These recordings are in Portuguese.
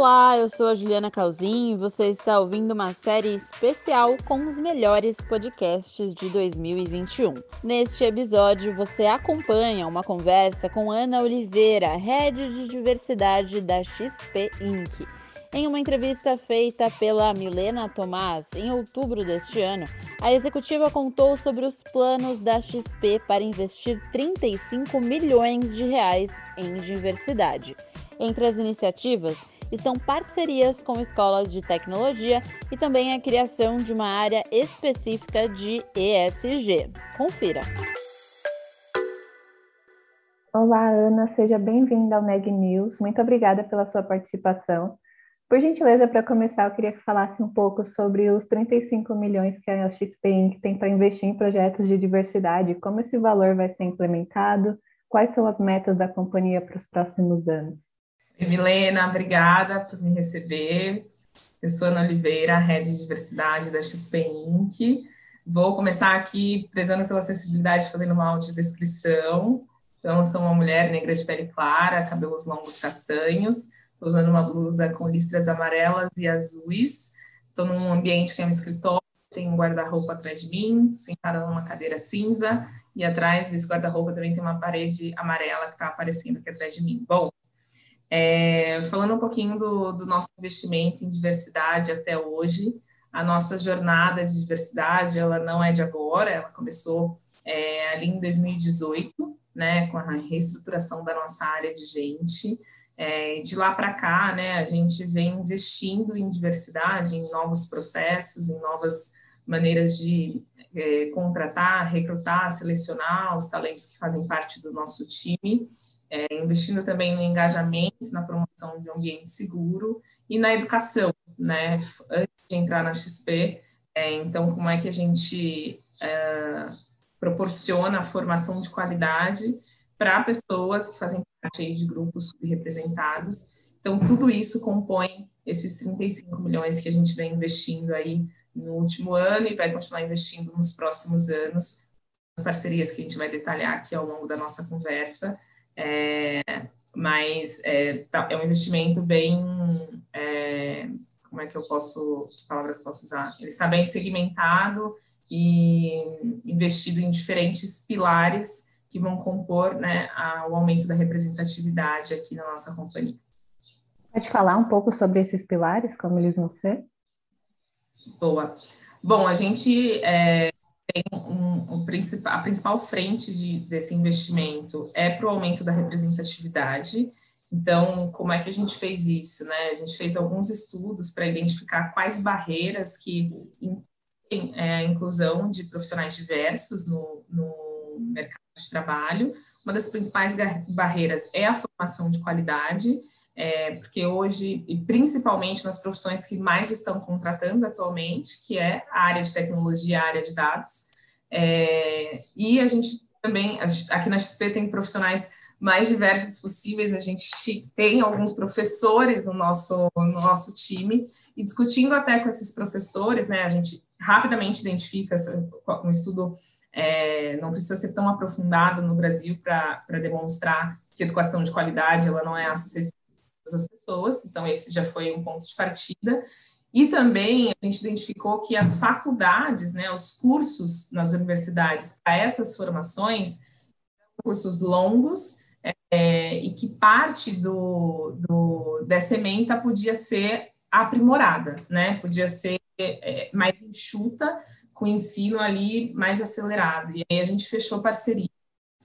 Olá, eu sou a Juliana Calzin e você está ouvindo uma série especial com os melhores podcasts de 2021. Neste episódio, você acompanha uma conversa com Ana Oliveira, head de diversidade da XP Inc. Em uma entrevista feita pela Milena Tomás em outubro deste ano, a executiva contou sobre os planos da XP para investir 35 milhões de reais em diversidade. Entre as iniciativas estão parcerias com escolas de tecnologia e também a criação de uma área específica de ESG. Confira. Olá, Ana, seja bem-vinda ao Neg News. Muito obrigada pela sua participação. Por gentileza, para começar, eu queria que falasse um pouco sobre os 35 milhões que a XP Inc. tem para investir em projetos de diversidade, como esse valor vai ser implementado, quais são as metas da companhia para os próximos anos. Milena, obrigada por me receber. Eu sou Ana Oliveira, Head de Diversidade da XP Inc. Vou começar aqui prezando pela sensibilidade, fazendo uma audiodescrição. Então, eu sou uma mulher negra de pele clara, cabelos longos castanhos. Estou usando uma blusa com listras amarelas e azuis. Estou num ambiente que é um escritório, tem um guarda-roupa atrás de mim, sentada numa cadeira cinza, e atrás desse guarda-roupa também tem uma parede amarela que está aparecendo aqui atrás de mim. Bom, é, falando um pouquinho do, do, nosso investimento em diversidade até hoje, a nossa jornada de diversidade, ela não é de agora, ela começou é, ali em 2018, né, com a reestruturação da nossa área de gente. É, de lá para cá, né, a gente vem investindo em diversidade, em novos processos, em novas maneiras de é, contratar, recrutar, selecionar os talentos que fazem parte do nosso time é, investindo também no engajamento, na promoção de um ambiente seguro e na educação, né? Antes de entrar na XP, é, então, como é que a gente é, proporciona a formação de qualidade para pessoas que fazem parte de grupos representados. Então, tudo isso compõe esses 35 milhões que a gente vem investindo aí no último ano e vai continuar investindo nos próximos anos, as parcerias que a gente vai detalhar aqui ao longo da nossa conversa, é, mas é, tá, é, um investimento bem. É, como é que eu posso. Que palavra que eu posso usar? Ele está bem segmentado e investido em diferentes pilares que vão compor né, o aumento da representatividade aqui na nossa companhia. Pode falar um pouco sobre esses pilares, como eles vão ser? Boa. Bom, a gente é, tem um, um, a principal frente de, desse investimento é para o aumento da representatividade. Então, como é que a gente fez isso? Né? A gente fez alguns estudos para identificar quais barreiras que impedem é, a inclusão de profissionais diversos no, no mercado de trabalho. Uma das principais barreiras é a formação de qualidade, é, porque hoje, e principalmente nas profissões que mais estão contratando atualmente, que é a área de tecnologia, a área de dados, é, e a gente também, a gente, aqui na XP tem profissionais mais diversos possíveis, a gente tem alguns professores no nosso, no nosso time, e discutindo até com esses professores, né, a gente rapidamente identifica um estudo é, não precisa ser tão aprofundado no Brasil para demonstrar que educação de qualidade ela não é acessível as pessoas, então esse já foi um ponto de partida. E também a gente identificou que as faculdades, né, os cursos nas universidades para essas formações, cursos longos, é, e que parte do, do, dessa ementa podia ser aprimorada, né, podia ser é, mais enxuta, com ensino ali mais acelerado. E aí a gente fechou parceria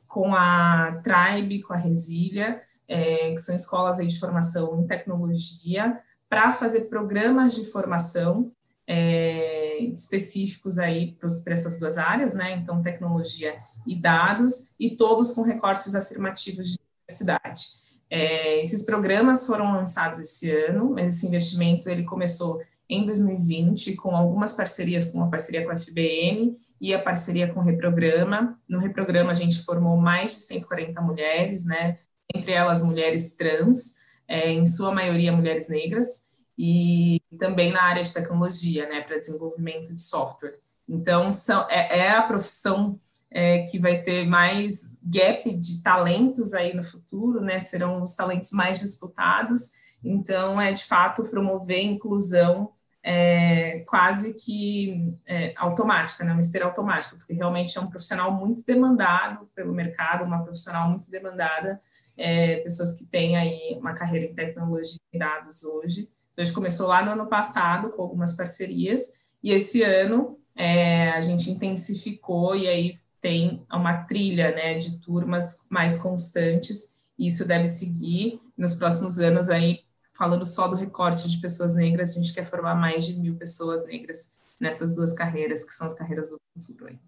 com a Tribe, com a Resília, é, que são escolas de formação em tecnologia, para fazer programas de formação é, específicos aí para essas duas áreas, né? Então, tecnologia e dados, e todos com recortes afirmativos de diversidade. É, esses programas foram lançados esse ano, mas esse investimento ele começou em 2020 com algumas parcerias, com a parceria com a FBM e a parceria com o Reprograma. No Reprograma a gente formou mais de 140 mulheres, né, entre elas mulheres trans, é, em sua maioria mulheres negras, e também na área de tecnologia, né, para desenvolvimento de software. Então, são, é, é a profissão é, que vai ter mais gap de talentos aí no futuro, né, serão os talentos mais disputados, então é de fato promover inclusão é, quase que é, automática, né, uma esteira automática, porque realmente é um profissional muito demandado pelo mercado, uma profissional muito demandada, é, pessoas que têm aí uma carreira em tecnologia e dados hoje. Então, a gente começou lá no ano passado com algumas parcerias, e esse ano é, a gente intensificou e aí tem uma trilha né, de turmas mais constantes, e isso deve seguir nos próximos anos aí, falando só do recorte de pessoas negras, a gente quer formar mais de mil pessoas negras nessas duas carreiras, que são as carreiras do futuro aí.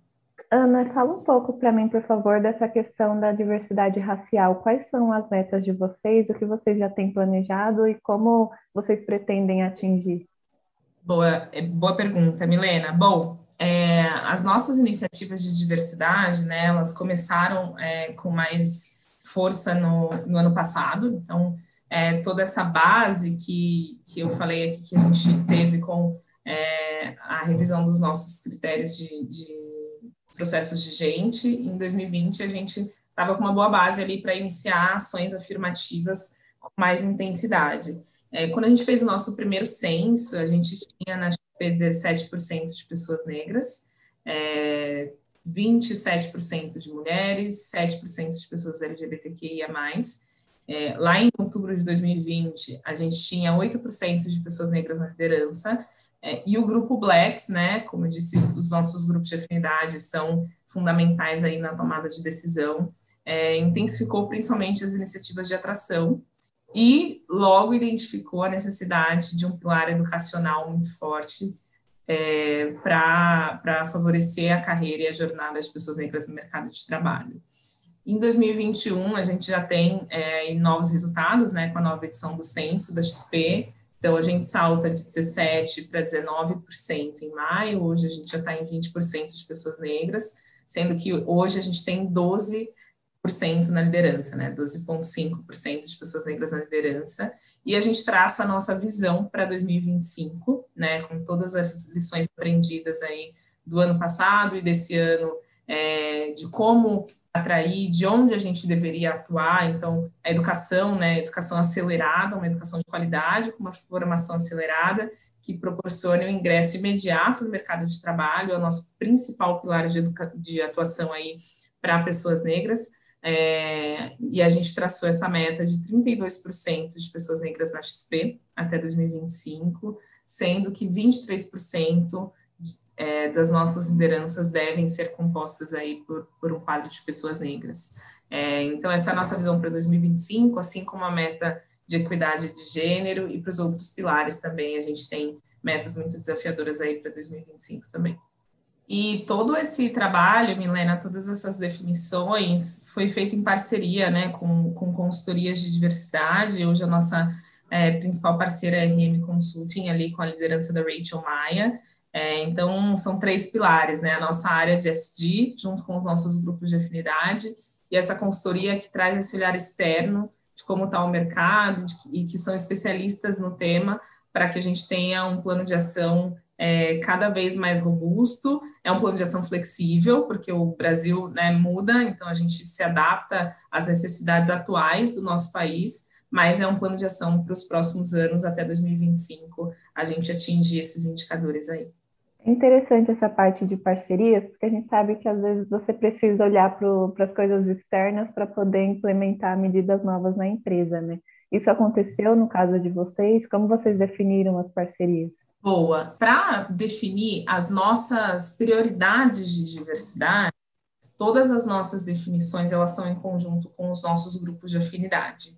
Ana, fala um pouco para mim, por favor, dessa questão da diversidade racial. Quais são as metas de vocês, o que vocês já têm planejado e como vocês pretendem atingir? Boa, é, boa pergunta, Milena. Bom, é, as nossas iniciativas de diversidade, né, elas começaram é, com mais força no, no ano passado, então, é, toda essa base que, que eu falei aqui, que a gente teve com é, a revisão dos nossos critérios de, de processos de gente, em 2020 a gente estava com uma boa base ali para iniciar ações afirmativas com mais intensidade. É, quando a gente fez o nosso primeiro censo, a gente tinha na 17% de pessoas negras, é, 27% de mulheres, 7% de pessoas LGBTQIA+. É, lá em outubro de 2020, a gente tinha 8% de pessoas negras na liderança, é, e o grupo Blacks, né, como eu disse, os nossos grupos de afinidade são fundamentais aí na tomada de decisão, é, intensificou principalmente as iniciativas de atração, e logo identificou a necessidade de um pilar educacional muito forte é, para favorecer a carreira e a jornada das pessoas negras no mercado de trabalho. Em 2021, a gente já tem é, novos resultados, né, com a nova edição do censo da XP, então a gente salta de 17% para 19% em maio, hoje a gente já está em 20% de pessoas negras, sendo que hoje a gente tem 12 na liderança, né? 12,5% de pessoas negras na liderança. E a gente traça a nossa visão para 2025, né? Com todas as lições aprendidas aí do ano passado e desse ano, é, de como atrair, de onde a gente deveria atuar. Então, a educação, né? Educação acelerada, uma educação de qualidade, com uma formação acelerada, que proporcione o ingresso imediato no mercado de trabalho, é o nosso principal pilar de, de atuação aí para pessoas negras, é, e a gente traçou essa meta de 32% de pessoas negras na XP até 2025, sendo que 23% é, das nossas lideranças devem ser compostas aí por, por um quadro de pessoas negras. É, então, essa é a nossa visão para 2025, assim como a meta de equidade de gênero e para os outros pilares também, a gente tem metas muito desafiadoras aí para 2025 também. E todo esse trabalho, Milena, todas essas definições, foi feito em parceria né, com, com consultorias de diversidade. Hoje a nossa é, principal parceira é a RM Consulting, ali com a liderança da Rachel Maia. É, então, são três pilares, né? A nossa área de SD, junto com os nossos grupos de afinidade, e essa consultoria que traz esse olhar externo de como está o mercado de, e que são especialistas no tema, para que a gente tenha um plano de ação é, cada vez mais robusto, é um plano de ação flexível, porque o Brasil né, muda, então a gente se adapta às necessidades atuais do nosso país, mas é um plano de ação para os próximos anos, até 2025, a gente atingir esses indicadores aí. Interessante essa parte de parcerias, porque a gente sabe que às vezes você precisa olhar para as coisas externas para poder implementar medidas novas na empresa, né? Isso aconteceu no caso de vocês? Como vocês definiram as parcerias? Boa. Para definir as nossas prioridades de diversidade, todas as nossas definições elas são em conjunto com os nossos grupos de afinidade.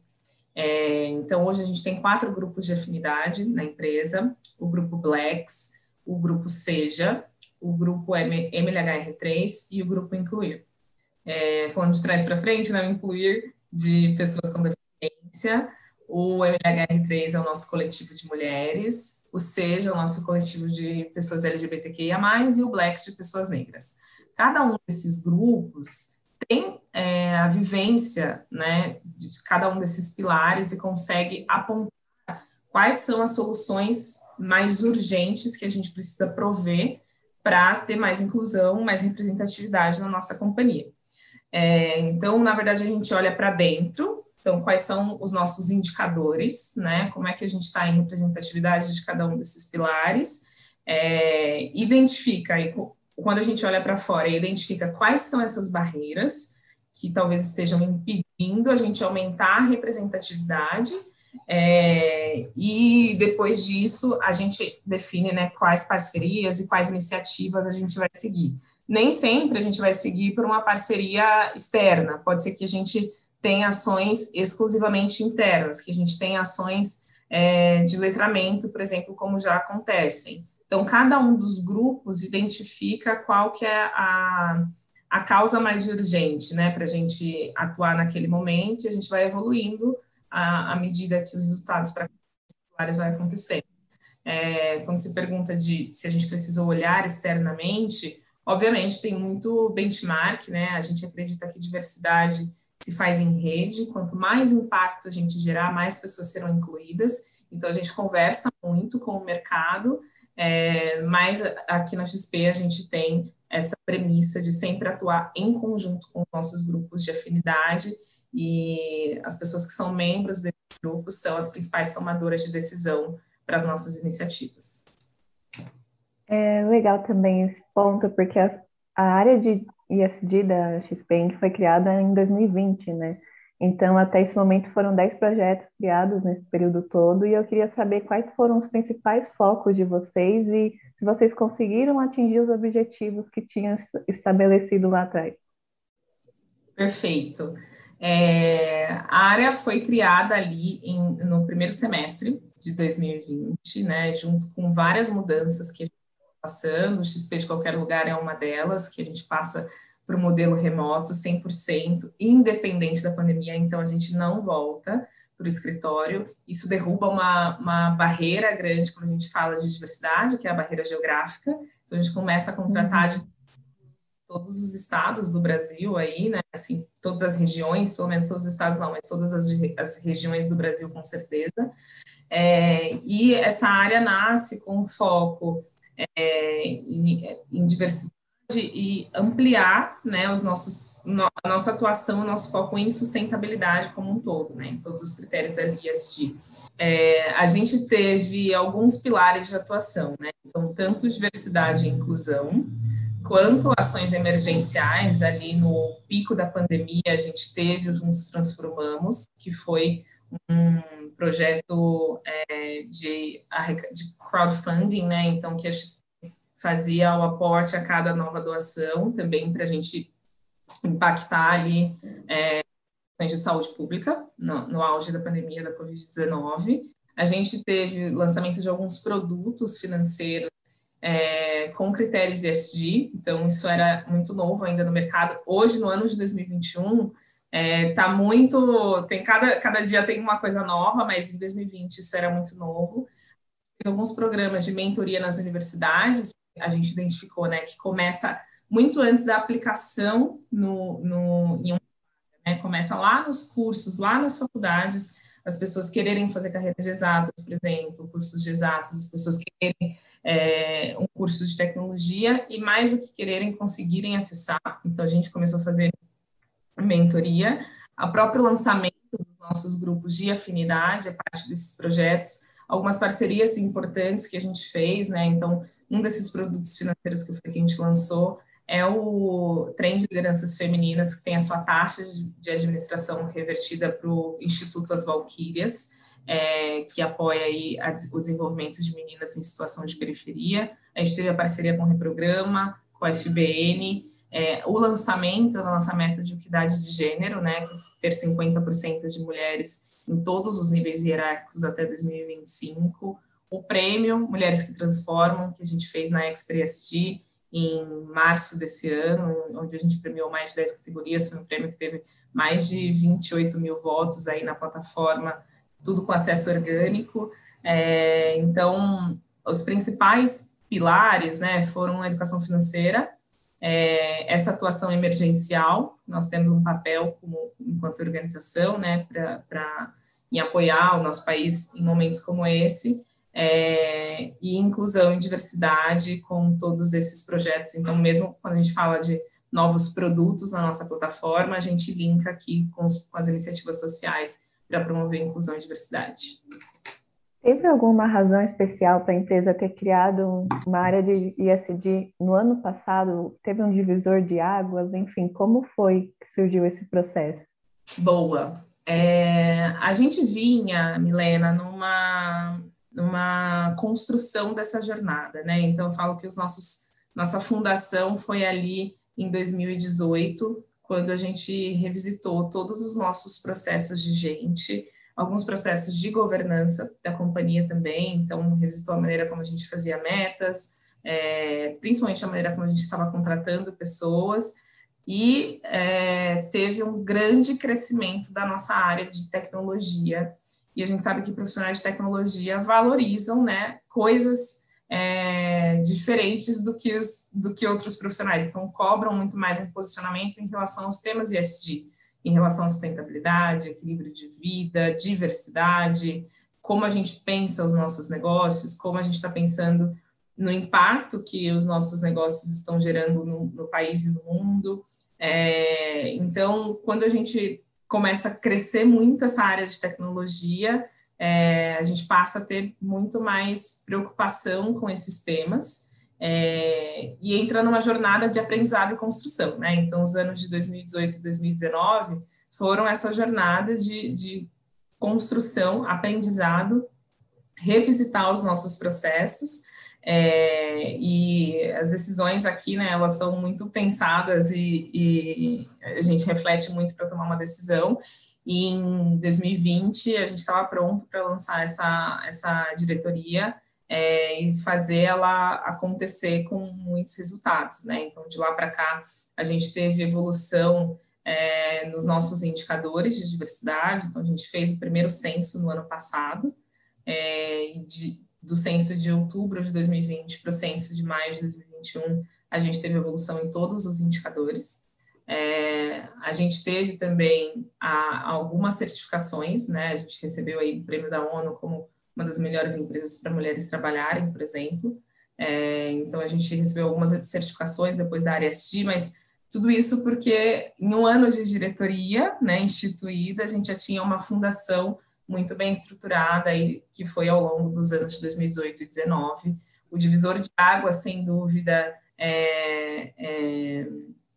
É, então, hoje a gente tem quatro grupos de afinidade na empresa: o grupo Blacks, o grupo Seja, o grupo MLHR3 e o grupo Incluir. É, falando de trás para frente, né, incluir de pessoas com deficiência, o MLHR3 é o nosso coletivo de mulheres, o SEJA é o nosso coletivo de pessoas LGBTQIA+, e o BLACS de pessoas negras. Cada um desses grupos tem é, a vivência né, de cada um desses pilares e consegue apontar quais são as soluções mais urgentes que a gente precisa prover para ter mais inclusão, mais representatividade na nossa companhia. É, então, na verdade, a gente olha para dentro, então, quais são os nossos indicadores, né? Como é que a gente está em representatividade de cada um desses pilares, é, identifica, quando a gente olha para fora, identifica quais são essas barreiras que talvez estejam impedindo a gente aumentar a representatividade é, e depois disso, a gente define né, quais parcerias e quais iniciativas a gente vai seguir. Nem sempre a gente vai seguir por uma parceria externa, pode ser que a gente tenha ações exclusivamente internas, que a gente tenha ações é, de letramento, por exemplo, como já acontecem. Então, cada um dos grupos identifica qual que é a, a causa mais urgente, né, para a gente atuar naquele momento, e a gente vai evoluindo à, à medida que os resultados para particulares vai acontecer. É, quando se pergunta de se a gente precisa olhar externamente, obviamente tem muito benchmark, né? A gente acredita que diversidade se faz em rede, quanto mais impacto a gente gerar, mais pessoas serão incluídas. Então a gente conversa muito com o mercado, é, mas aqui na XP a gente tem essa premissa de sempre atuar em conjunto com os nossos grupos de afinidade e as pessoas que são membros desse grupo são as principais tomadoras de decisão para as nossas iniciativas. É legal também esse ponto, porque a, a área de ISD da XPeng foi criada em 2020, né? Então, até esse momento foram 10 projetos criados nesse período todo, e eu queria saber quais foram os principais focos de vocês e se vocês conseguiram atingir os objetivos que tinham estabelecido lá atrás. Perfeito. É, a área foi criada ali em, no primeiro semestre de 2020, né, junto com várias mudanças que a gente está passando, o XP de qualquer lugar é uma delas, que a gente passa para o modelo remoto 100%, independente da pandemia, então a gente não volta para o escritório. Isso derruba uma, uma barreira grande quando a gente fala de diversidade, que é a barreira geográfica. Então a gente começa a contratar uhum. de todos os estados do Brasil aí, né? Assim, todas as regiões, pelo menos todos os estados não, mas todas as, as regiões do Brasil com certeza. É, e essa área nasce com foco é, em, em, diversidade e ampliar, né, os nossos, no, a nossa atuação, o nosso foco em sustentabilidade como um todo, né, em todos os critérios ali de é, a gente teve alguns pilares de atuação, né, então tanto diversidade e inclusão, quanto ações emergenciais, ali no pico da pandemia, a gente teve o Juntos Transformamos, que foi um projeto é, de, de crowdfunding, né? Então, que a fazia o aporte a cada nova doação, também para a gente impactar ali é, de saúde pública no, no auge da pandemia da Covid-19. A gente teve lançamento de alguns produtos financeiros é, com critérios ESG, então isso era muito novo ainda no mercado. Hoje, no ano de 2021, é, tá muito, tem cada, cada dia tem uma coisa nova, mas em 2020 isso era muito novo. Alguns programas de mentoria nas universidades, a gente identificou, né, que começa muito antes da aplicação no, no, em um, né, começa lá nos cursos, lá nas faculdades, as pessoas quererem fazer carreiras de exatas, por exemplo, cursos de exatas, as pessoas quererem é, um curso de tecnologia e mais do que quererem conseguirem acessar. Então a gente começou a fazer mentoria, a próprio lançamento dos nossos grupos de afinidade, a parte desses projetos, algumas parcerias importantes que a gente fez, né? Então, um desses produtos financeiros que, que a gente lançou é o trem de lideranças femininas, que tem a sua taxa de administração revertida para o Instituto As Valquírias, é, que apoia aí a, o desenvolvimento de meninas em situação de periferia. A gente teve a parceria com o Reprograma, com a FBN, é, o lançamento da nossa meta de equidade de gênero, né, que é ter 50% de mulheres em todos os níveis hierárquicos até 2025, o prêmio Mulheres que Transformam, que a gente fez na ExpressG, em março desse ano, onde a gente premiou mais de 10 categorias, foi um prêmio que teve mais de 28 mil votos aí na plataforma, tudo com acesso orgânico. É, então, os principais pilares né, foram a educação financeira, é, essa atuação emergencial. Nós temos um papel como, enquanto organização, né, para em apoiar o nosso país em momentos como esse, é, e inclusão e diversidade com todos esses projetos. Então, mesmo quando a gente fala de novos produtos na nossa plataforma, a gente linka aqui com, os, com as iniciativas sociais para promover inclusão e diversidade. Teve alguma razão especial para a empresa ter criado uma área de ISD no ano passado? Teve um divisor de águas? Enfim, como foi que surgiu esse processo? Boa. É, a gente vinha, Milena, numa, numa construção dessa jornada, né? Então, eu falo que os nossos, nossa fundação foi ali em 2018, quando a gente revisitou todos os nossos processos de gente, alguns processos de governança da companhia também, então revisitou a maneira como a gente fazia metas, é, principalmente a maneira como a gente estava contratando pessoas, e é, teve um grande crescimento da nossa área de tecnologia, e a gente sabe que profissionais de tecnologia valorizam né, coisas é, diferentes do que, os, do que outros profissionais. Então, cobram muito mais um posicionamento em relação aos temas ESG, em relação à sustentabilidade, equilíbrio de vida, diversidade, como a gente pensa os nossos negócios, como a gente está pensando no impacto que os nossos negócios estão gerando no, no país e no mundo. É, então, quando a gente começa a crescer muito essa área de tecnologia, é, a gente passa a ter muito mais preocupação com esses temas é, e entra numa jornada de aprendizado e construção, né? Então, os anos de 2018 e 2019 foram essa jornada de, de construção, aprendizado, revisitar os nossos processos é, e as decisões aqui, né, elas são muito pensadas e, e a gente reflete muito para tomar uma decisão. E em 2020 a gente estava pronto para lançar essa, essa diretoria é, e fazer ela acontecer com muitos resultados, né? Então de lá para cá a gente teve evolução é, nos nossos indicadores de diversidade. Então a gente fez o primeiro censo no ano passado, é, de, do censo de outubro de 2020 para o censo de maio de 2021 a gente teve evolução em todos os indicadores. É, a gente teve também a, algumas certificações, né? A gente recebeu aí o prêmio da ONU como uma das melhores empresas para mulheres trabalharem, por exemplo. É, então a gente recebeu algumas certificações depois da área SG, mas tudo isso porque em um ano de diretoria, né, instituída, a gente já tinha uma fundação muito bem estruturada e que foi ao longo dos anos de 2018 e 2019. O divisor de água, sem dúvida, é, é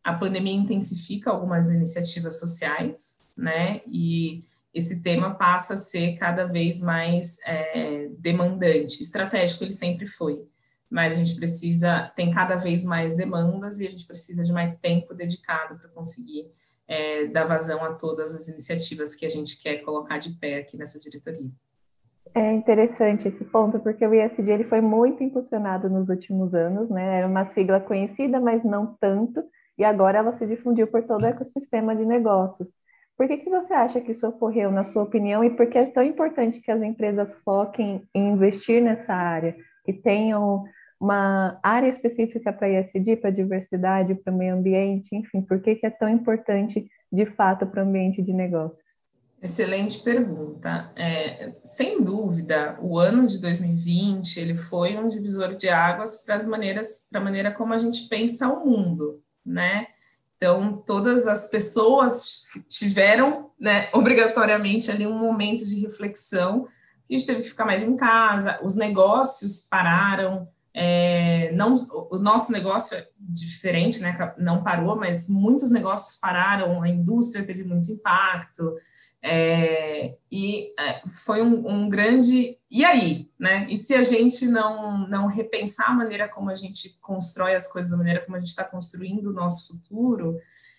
a pandemia intensifica algumas iniciativas sociais, né? E esse tema passa a ser cada vez mais é, demandante. Estratégico ele sempre foi, mas a gente precisa, tem cada vez mais demandas e a gente precisa de mais tempo dedicado para conseguir é, dar vazão a todas as iniciativas que a gente quer colocar de pé aqui nessa diretoria. É interessante esse ponto, porque o ISD ele foi muito impulsionado nos últimos anos, né? Era uma sigla conhecida, mas não tanto e agora ela se difundiu por todo o ecossistema de negócios. Por que, que você acha que isso ocorreu, na sua opinião, e por que é tão importante que as empresas foquem em investir nessa área, que tenham uma área específica para ISD, para diversidade, para o meio ambiente, enfim, por que, que é tão importante, de fato, para o ambiente de negócios? Excelente pergunta. É, sem dúvida, o ano de 2020 ele foi um divisor de águas para as maneiras, para a maneira como a gente pensa o mundo né? Então, todas as pessoas tiveram, né, obrigatoriamente ali um momento de reflexão, a gente teve que ficar mais em casa, os negócios pararam, é, não, o nosso negócio é diferente, né, não parou, mas muitos negócios pararam, a indústria teve muito impacto, é, e é, foi um, um, grande. E aí? Né? E se a gente não, não repensar a maneira como a gente constrói as coisas, a maneira como a gente está construindo o nosso futuro,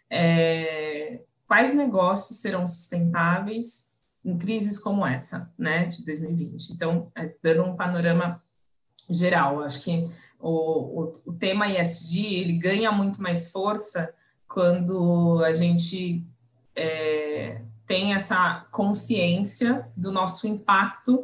é, quais negócios serão sustentáveis em crises como essa, né, de 2020? Então, é, dando um panorama geral, acho que o, o, o tema ESG ele ganha muito mais força quando a gente é, tem essa consciência do nosso impacto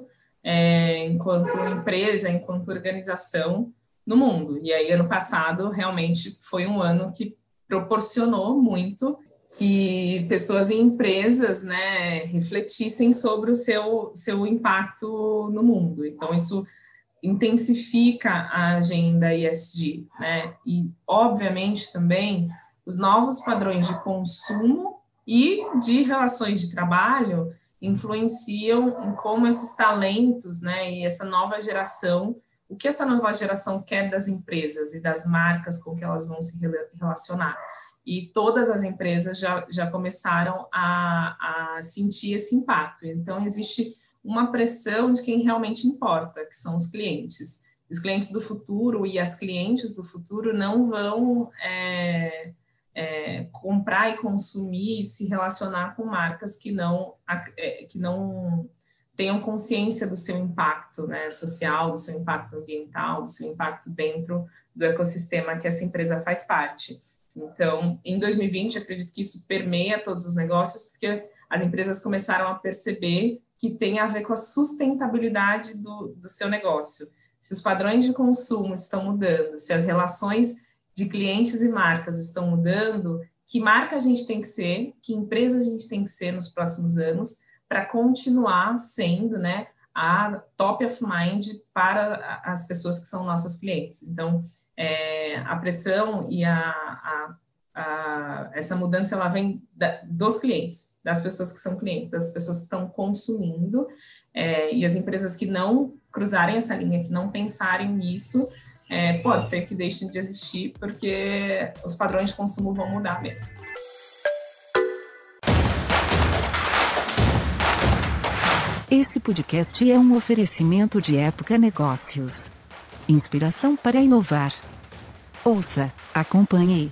é, enquanto empresa, enquanto organização no mundo. E aí, ano passado, realmente foi um ano que proporcionou muito que pessoas e empresas né, refletissem sobre o seu, seu impacto no mundo. Então, isso intensifica a agenda ESG, né? E, obviamente, também os novos padrões de consumo e de relações de trabalho influenciam em como esses talentos, né, e essa nova geração, o que essa nova geração quer das empresas e das marcas com que elas vão se relacionar e todas as empresas já, já começaram a, a sentir esse impacto. Então, existe uma pressão de quem realmente importa, que são os clientes. Os clientes do futuro e as clientes do futuro não vão é, é, comprar e consumir e se relacionar com marcas que não, é, que não tenham consciência do seu impacto né, social, do seu impacto ambiental, do seu impacto dentro do ecossistema que essa empresa faz parte. Então, em 2020, acredito que isso permeia todos os negócios, porque as empresas começaram a perceber que tem a ver com a sustentabilidade do, do seu negócio. Se os padrões de consumo estão mudando, se as relações de clientes e marcas estão mudando, que marca a gente tem que ser, que empresa a gente tem que ser nos próximos anos para continuar sendo, né, a top of mind para as pessoas que são nossas clientes. Então, é, a pressão e a, a, a, essa mudança ela vem da, dos clientes, das pessoas que são clientes, das pessoas que estão consumindo, é, e as empresas que não cruzarem essa linha, que não pensarem nisso, é, pode ser que deixem de existir, porque os padrões de consumo vão mudar mesmo. Esse podcast é um oferecimento de Época Negócios. Inspiração para inovar. Ouça, acompanhe,